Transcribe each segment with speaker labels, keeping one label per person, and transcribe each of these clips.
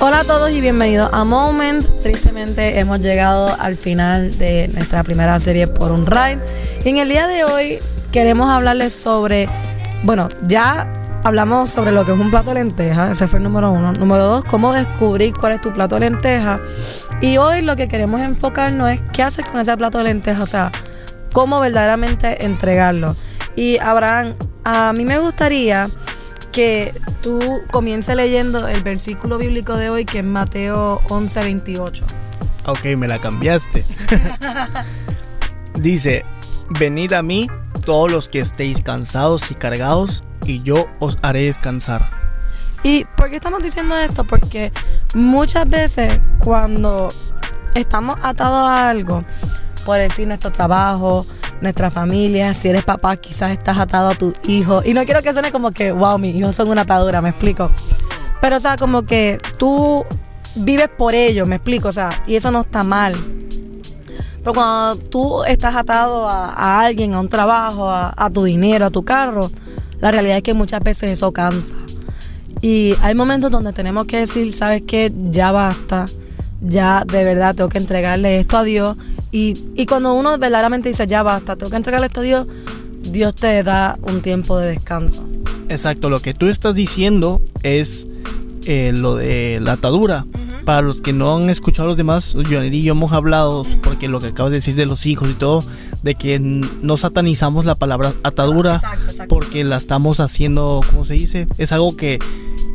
Speaker 1: Hola a todos y bienvenidos a Moment. Tristemente hemos llegado al final de nuestra primera serie por un ride. Y en el día de hoy queremos hablarles sobre, bueno, ya hablamos sobre lo que es un plato de lenteja, ese fue el número uno. Número dos, cómo descubrir cuál es tu plato de lenteja. Y hoy lo que queremos enfocarnos es qué haces con ese plato de lenteja, o sea, cómo verdaderamente entregarlo. Y Abraham, a mí me gustaría que tú comiences leyendo el versículo bíblico de hoy, que es Mateo 11, 28.
Speaker 2: Ok, me la cambiaste. Dice, venid a mí todos los que estéis cansados y cargados, y yo os haré descansar.
Speaker 1: ¿Y por qué estamos diciendo esto? Porque muchas veces cuando estamos atados a algo, por decir nuestro trabajo, nuestra familia, si eres papá, quizás estás atado a tu hijo. Y no quiero que suene como que, wow, mis hijos son una atadura, me explico. Pero, o sea, como que tú vives por ellos, me explico, o sea, y eso no está mal. Pero cuando tú estás atado a, alguien, a un trabajo, a, a tu dinero, a tu carro, la realidad es que muchas veces eso cansa. Y hay momentos donde tenemos que decir, ¿sabes qué? Ya basta. Ya de verdad tengo que entregarle esto a Dios. Y, y cuando uno verdaderamente dice, ya basta, tengo que entregarle esto a Dios, Dios te da un tiempo de descanso.
Speaker 2: Exacto, lo que tú estás diciendo es eh, lo de la atadura. Para los que no han escuchado a los demás, yo y yo hemos hablado, porque lo que acabas de decir de los hijos y todo, de que no satanizamos la palabra atadura porque la estamos haciendo, ¿cómo se dice? Es algo que,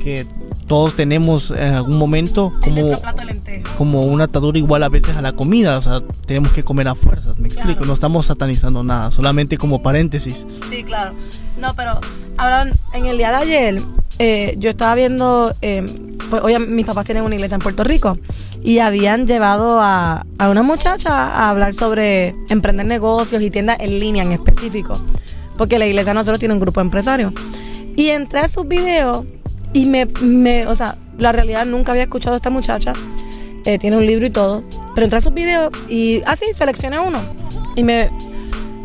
Speaker 2: que todos tenemos en algún momento como, como una atadura igual a veces a la comida, o sea, tenemos que comer a fuerzas, me explico, no estamos satanizando nada, solamente como paréntesis.
Speaker 1: Sí, claro. No, pero ahora en el día de ayer eh, yo estaba viendo, eh, pues hoy mis papás tienen una iglesia en Puerto Rico y habían llevado a, a una muchacha a hablar sobre emprender negocios y tiendas en línea en específico, porque la iglesia nosotros tiene un grupo de empresarios. Y entré a sus videos y me, me, o sea, la realidad nunca había escuchado a esta muchacha, eh, tiene un libro y todo, pero entré a sus videos y así ah, seleccioné uno y me,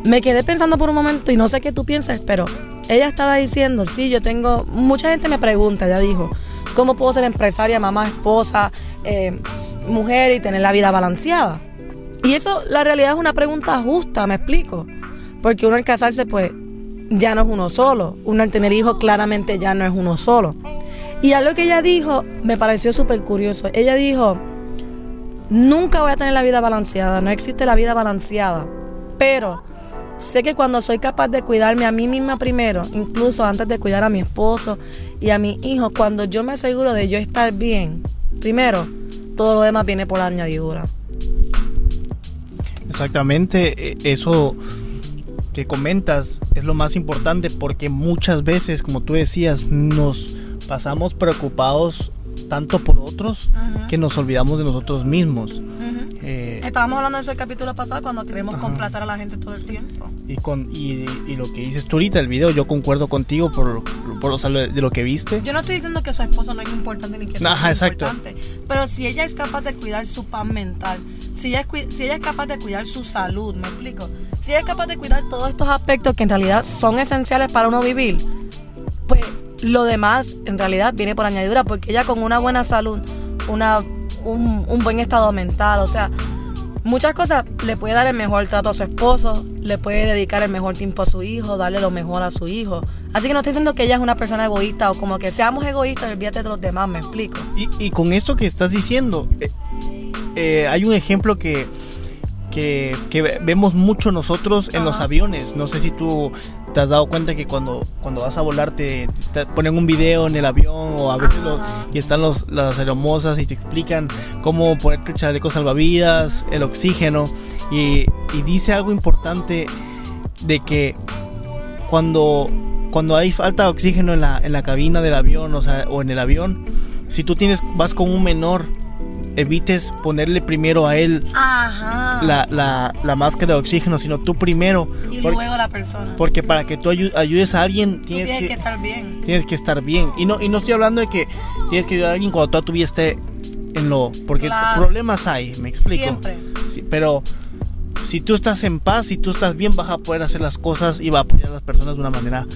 Speaker 1: me quedé pensando por un momento y no sé qué tú piensas, pero ella estaba diciendo, sí, yo tengo, mucha gente me pregunta, ya dijo, ¿cómo puedo ser empresaria, mamá, esposa, eh, mujer y tener la vida balanceada? Y eso, la realidad es una pregunta justa, me explico. Porque uno al casarse, pues, ya no es uno solo. Uno al tener hijos, claramente ya no es uno solo. Y algo que ella dijo me pareció súper curioso. Ella dijo, nunca voy a tener la vida balanceada, no existe la vida balanceada. Pero Sé que cuando soy capaz de cuidarme a mí misma primero, incluso antes de cuidar a mi esposo y a mis hijos, cuando yo me aseguro de yo estar bien, primero, todo lo demás viene por añadidura.
Speaker 2: Exactamente, e, eso que comentas es lo más importante porque muchas veces, como tú decías, nos pasamos preocupados tanto por otros que nos olvidamos de nosotros mismos.
Speaker 1: Eh, Estábamos hablando de eso el capítulo pasado cuando queremos complacer a la gente todo el tiempo.
Speaker 2: Y, con, y, lo que dices tú ahorita, el video, yo concuerdo contigo por, por de lo que viste.
Speaker 1: Yo no estoy diciendo que su esposo no es importante ni que sea importante, pero si ella es capaz de cuidar su paz mental, si ella, es, si ella es capaz de cuidar su salud, ¿me explico? Si es capaz de cuidar todos estos aspectos que en realidad son esenciales para uno vivir, pues lo demás en realidad viene por añadidura, porque ella con una buena salud, una un, buen estado mental, o sea, muchas cosas le puede dar el mejor trato a su esposo, le puede dedicar el mejor tiempo a su hijo, darle lo mejor a su hijo. Así que no estoy diciendo que ella es una persona egoísta o como que seamos egoístas, olvídate de los demás, me explico.
Speaker 2: Y, con esto que estás diciendo, eh, eh, hay un ejemplo que que, vemos mucho nosotros en los aviones. No sé si tú te has dado cuenta que cuando, cuando vas a volar te, ponen un video en el avión o a veces y están los, las hermosas y te explican cómo ponerte el chaleco salvavidas, el oxígeno y, dice algo importante de que cuando, cuando hay falta de oxígeno en la, en la cabina del avión o, sea, o en el avión, si tú tienes, vas con un menor evites ponerle primero a él La, la, máscara de oxígeno, sino tú primero.
Speaker 1: Y luego la persona.
Speaker 2: Porque para que tú ayudes a alguien,
Speaker 1: tienes, que, estar bien.
Speaker 2: Tienes que estar bien. Y no, y no estoy hablando de que tienes que ayudar a alguien cuando tú esté en lo... Porque problemas hay, me explico.
Speaker 1: Siempre.
Speaker 2: Sí, pero si tú estás en paz, si tú estás bien, vas a poder hacer las cosas y va a apoyar a las personas de una manera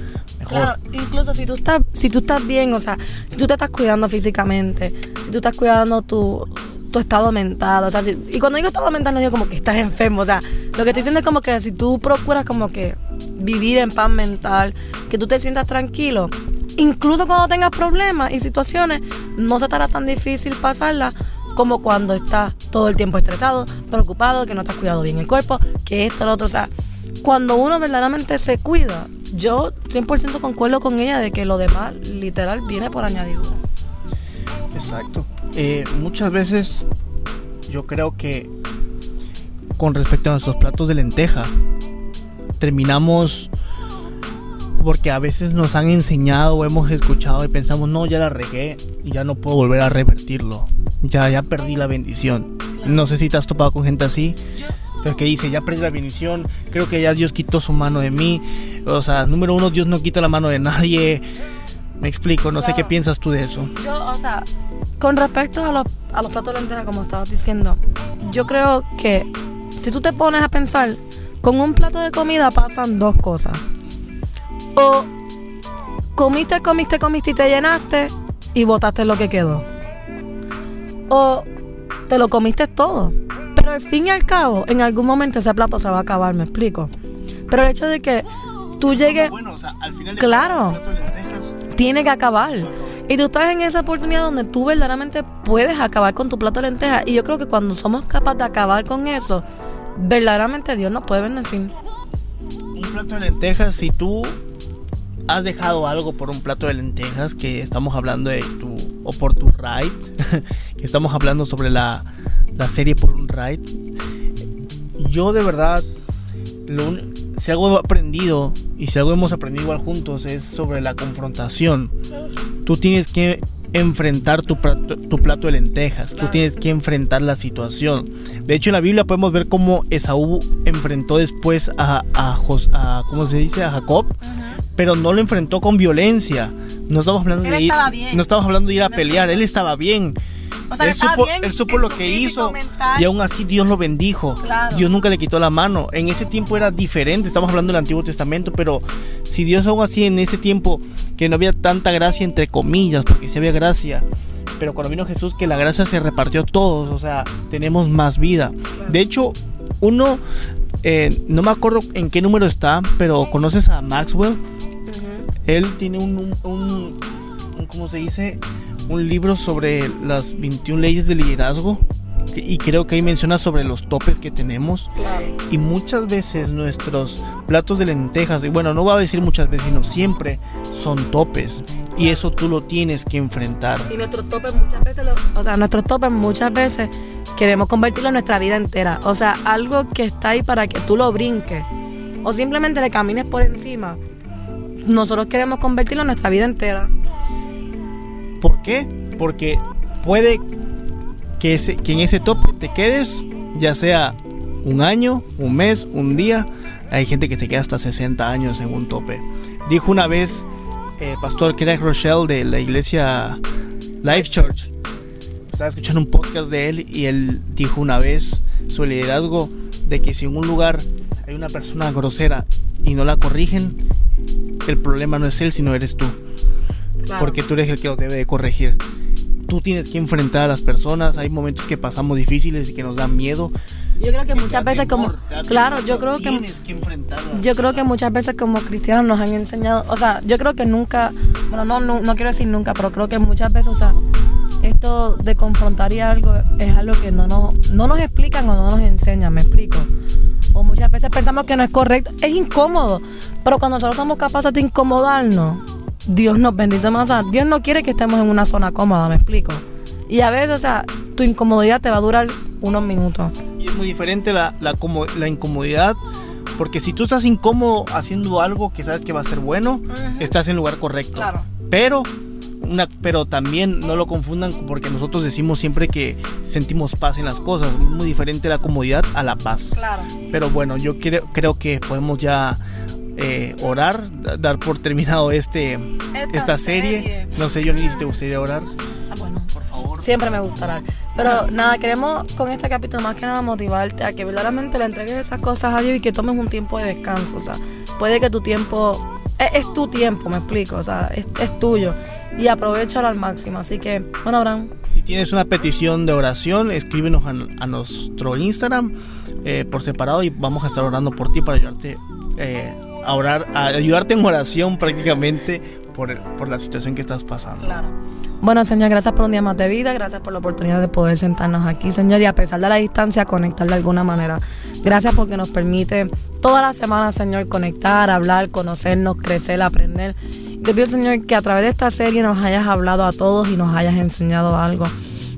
Speaker 1: Claro, incluso si tú estás, si tú estás bien, o sea, si tú te estás cuidando físicamente, si tú estás cuidando tu, tu estado mental, o sea, y cuando digo estado mental no digo como que estás enfermo, o sea, lo que estoy diciendo es como que si tú procuras como que vivir en paz mental, que tú te sientas tranquilo, incluso cuando tengas problemas y situaciones, no se te hará tan difícil pasarla como cuando estás todo el tiempo estresado, preocupado, que no te has cuidado bien el cuerpo, que esto, lo otro, o sea, cuando uno verdaderamente se cuida, yo 100% concuerdo con ella de que lo demás literal viene por añadidura.
Speaker 2: Exacto. Eh, muchas veces yo creo que con respecto a nuestros platos de lenteja, terminamos porque a veces nos han enseñado o hemos escuchado y pensamos, no, ya la regué, ya no puedo volver a revertirlo, ya, ya perdí la bendición. No sé si te has topado con gente así, pero que dice, ya perdí la bendición, creo que ya Dios quitó su mano de mí. O sea, número uno, Dios no quita la mano de nadie. Me explico, no sé qué piensas tú de eso.
Speaker 1: Yo, o sea, con respecto a los, a los platos de lenteja, como estabas diciendo, yo creo que si tú te pones a pensar, con un plato de comida pasan dos cosas. O comiste, comiste, comiste y te llenaste y botaste lo que quedó. O te lo comiste todo. Pero al fin y al cabo, en algún momento ese plato se va a acabar, me explico. Pero el hecho de que tú llegues...
Speaker 2: Bueno, o sea, al final
Speaker 1: claro,
Speaker 2: plato de
Speaker 1: tiene que acabar. Y tú estás en esa oportunidad donde tú verdaderamente puedes acabar con tu plato de lentejas. Y yo creo que cuando somos capaces de acabar con eso, verdaderamente Dios nos puede bendecir.
Speaker 2: un plato de lentejas, si tú has dejado algo por un plato de lentejas, que estamos hablando de tu, o por tu ride, que estamos hablando sobre la, la serie por un ride, yo de verdad, lo si algo he aprendido y si algo hemos aprendido igual juntos es sobre la confrontación. Tú tienes que enfrentar tu plato, tu plato de lentejas, tú tienes que enfrentar la situación. De hecho, en la Biblia podemos ver cómo Esaú enfrentó después a, a, Jos- a- ¿cómo se dice? a Jacob, pero no lo enfrentó con violencia. No estamos hablando
Speaker 1: Él
Speaker 2: de ir, no estamos hablando de ir a pelear, él estaba bien.
Speaker 1: O sea,
Speaker 2: él, supo,
Speaker 1: bien
Speaker 2: él supo lo que hizo
Speaker 1: mental.
Speaker 2: y aún así Dios lo bendijo.
Speaker 1: Claro.
Speaker 2: Dios nunca le quitó la mano. En ese tiempo era diferente, estamos hablando del Antiguo Testamento, pero si Dios aún así en ese tiempo que no había tanta gracia entre comillas, porque sí había gracia, pero cuando vino Jesús que la gracia se repartió a todos, o sea, tenemos más vida. De hecho, uno, eh, no me acuerdo en qué número está, pero conoces a Maxwell. Él tiene un, un, un- un- ¿cómo se dice? Un libro sobre las 21 leyes de liderazgo. Y creo que ahí menciona sobre los topes que tenemos.
Speaker 1: Claro.
Speaker 2: Y muchas veces nuestros platos de lentejas, y bueno, no voy a decir muchas veces, sino siempre son topes. Y eso tú lo tienes que enfrentar.
Speaker 1: Y nuestros topes muchas veces, lo- o sea, nuestros topes muchas veces queremos convertirlo en nuestra vida entera. O sea, algo que está ahí para que tú lo brinques. O simplemente le camines por encima. Nosotros queremos convertirlo en nuestra vida entera.
Speaker 2: ¿Por qué? Porque puede que, ese, que en ese tope te quedes, ya sea un año, un mes, un día. Hay gente que se queda hasta 60 años en un tope. Dijo una vez el pastor Craig Rochelle de la iglesia Life Church. Estaba escuchando un podcast de él y él dijo una vez su liderazgo de que si en un lugar hay una persona grosera y no la corrigen, el problema no es él, sino eres tú
Speaker 1: Claro.
Speaker 2: porque tú eres el que lo debe de corregir. Tú tienes que enfrentar a las personas. Hay momentos que pasamos difíciles y que nos dan miedo.
Speaker 1: yo creo que
Speaker 2: Te
Speaker 1: muchas veces como
Speaker 2: temor, te da
Speaker 1: claro,
Speaker 2: temor,
Speaker 1: yo creo que
Speaker 2: que
Speaker 1: yo creo que muchas veces como cristianos nos han enseñado, o sea, yo creo que nunca, bueno, no, no, no quiero decir nunca, pero creo que muchas veces, o sea, esto de confrontar y algo es algo que no nos, no nos explican o no nos enseñan, me explico. O muchas veces pensamos que no es correcto, es incómodo, pero cuando nosotros somos capaces de incomodarnos, Dios nos bendice más, o sea, Dios no quiere que estemos en una zona cómoda, me explico. Y a veces, o sea, tu incomodidad te va a durar unos minutos.
Speaker 2: Y es muy diferente la, la, como- la incomodidad. Porque si tú estás incómodo haciendo algo que sabes que va a ser bueno, estás en el lugar correcto.
Speaker 1: Claro.
Speaker 2: Pero, una, pero también no lo confundan porque nosotros decimos siempre que sentimos paz en las cosas. Es muy diferente la comodidad a la paz.
Speaker 1: Claro.
Speaker 2: Pero bueno, yo creo, creo que podemos ya eh, orar, da- dar por terminado este esta,
Speaker 1: Esta
Speaker 2: serie.
Speaker 1: serie.
Speaker 2: No sé, Johnny, si te gustaría orar.
Speaker 1: Ah, bueno.
Speaker 2: Por favor.
Speaker 1: Siempre me gustará. Pero nada, queremos con este capítulo más que nada motivarte a que verdaderamente le entregues esas cosas a Dios y que tomes un tiempo de descanso. O sea, puede que tu tiempo es, tu tiempo, me explico, o sea, es, es tuyo y aprovechalo al máximo. Así que, bueno, Abraham.
Speaker 2: Si tienes una petición de oración, escríbenos a, nuestro Instagram eh, por separado y vamos a estar orando por ti para ayudarte eh, a orar, ayudarte en oración prácticamente por, por la situación que estás pasando.
Speaker 1: Claro. Bueno, Señor, gracias por un día más de vida, gracias por la oportunidad de poder sentarnos aquí, Señor, y a pesar de la distancia, conectar de alguna manera. Gracias porque nos permite toda la semana, Señor, conectar, hablar, conocernos, crecer, aprender. Te pido, Señor, que a través de esta serie nos hayas hablado a todos y nos hayas enseñado algo.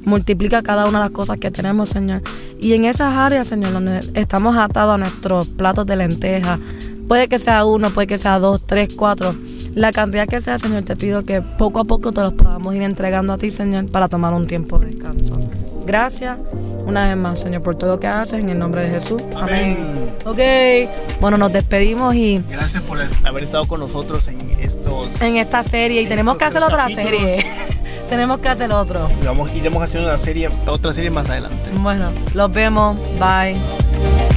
Speaker 1: Multiplica cada una de las cosas que tenemos, Señor. Y en esas áreas, Señor, donde estamos atados a nuestros platos de lenteja, puede que sea uno, puede que sea dos, tres, cuatro la cantidad que sea, Señor, te pido que poco a poco te los podamos ir entregando a ti, Señor, para tomar un tiempo de descanso. Gracias una vez más, Señor, por todo lo que haces en el nombre de Jesús. Amén. Ok, bueno, nos despedimos y.
Speaker 2: Gracias por haber estado con nosotros en estos.
Speaker 1: En esta serie y tenemos que hacer otra serie. tenemos que hacer otro.
Speaker 2: Vamos, iremos haciendo una serie, otra serie más adelante.
Speaker 1: Bueno, los vemos. Bye.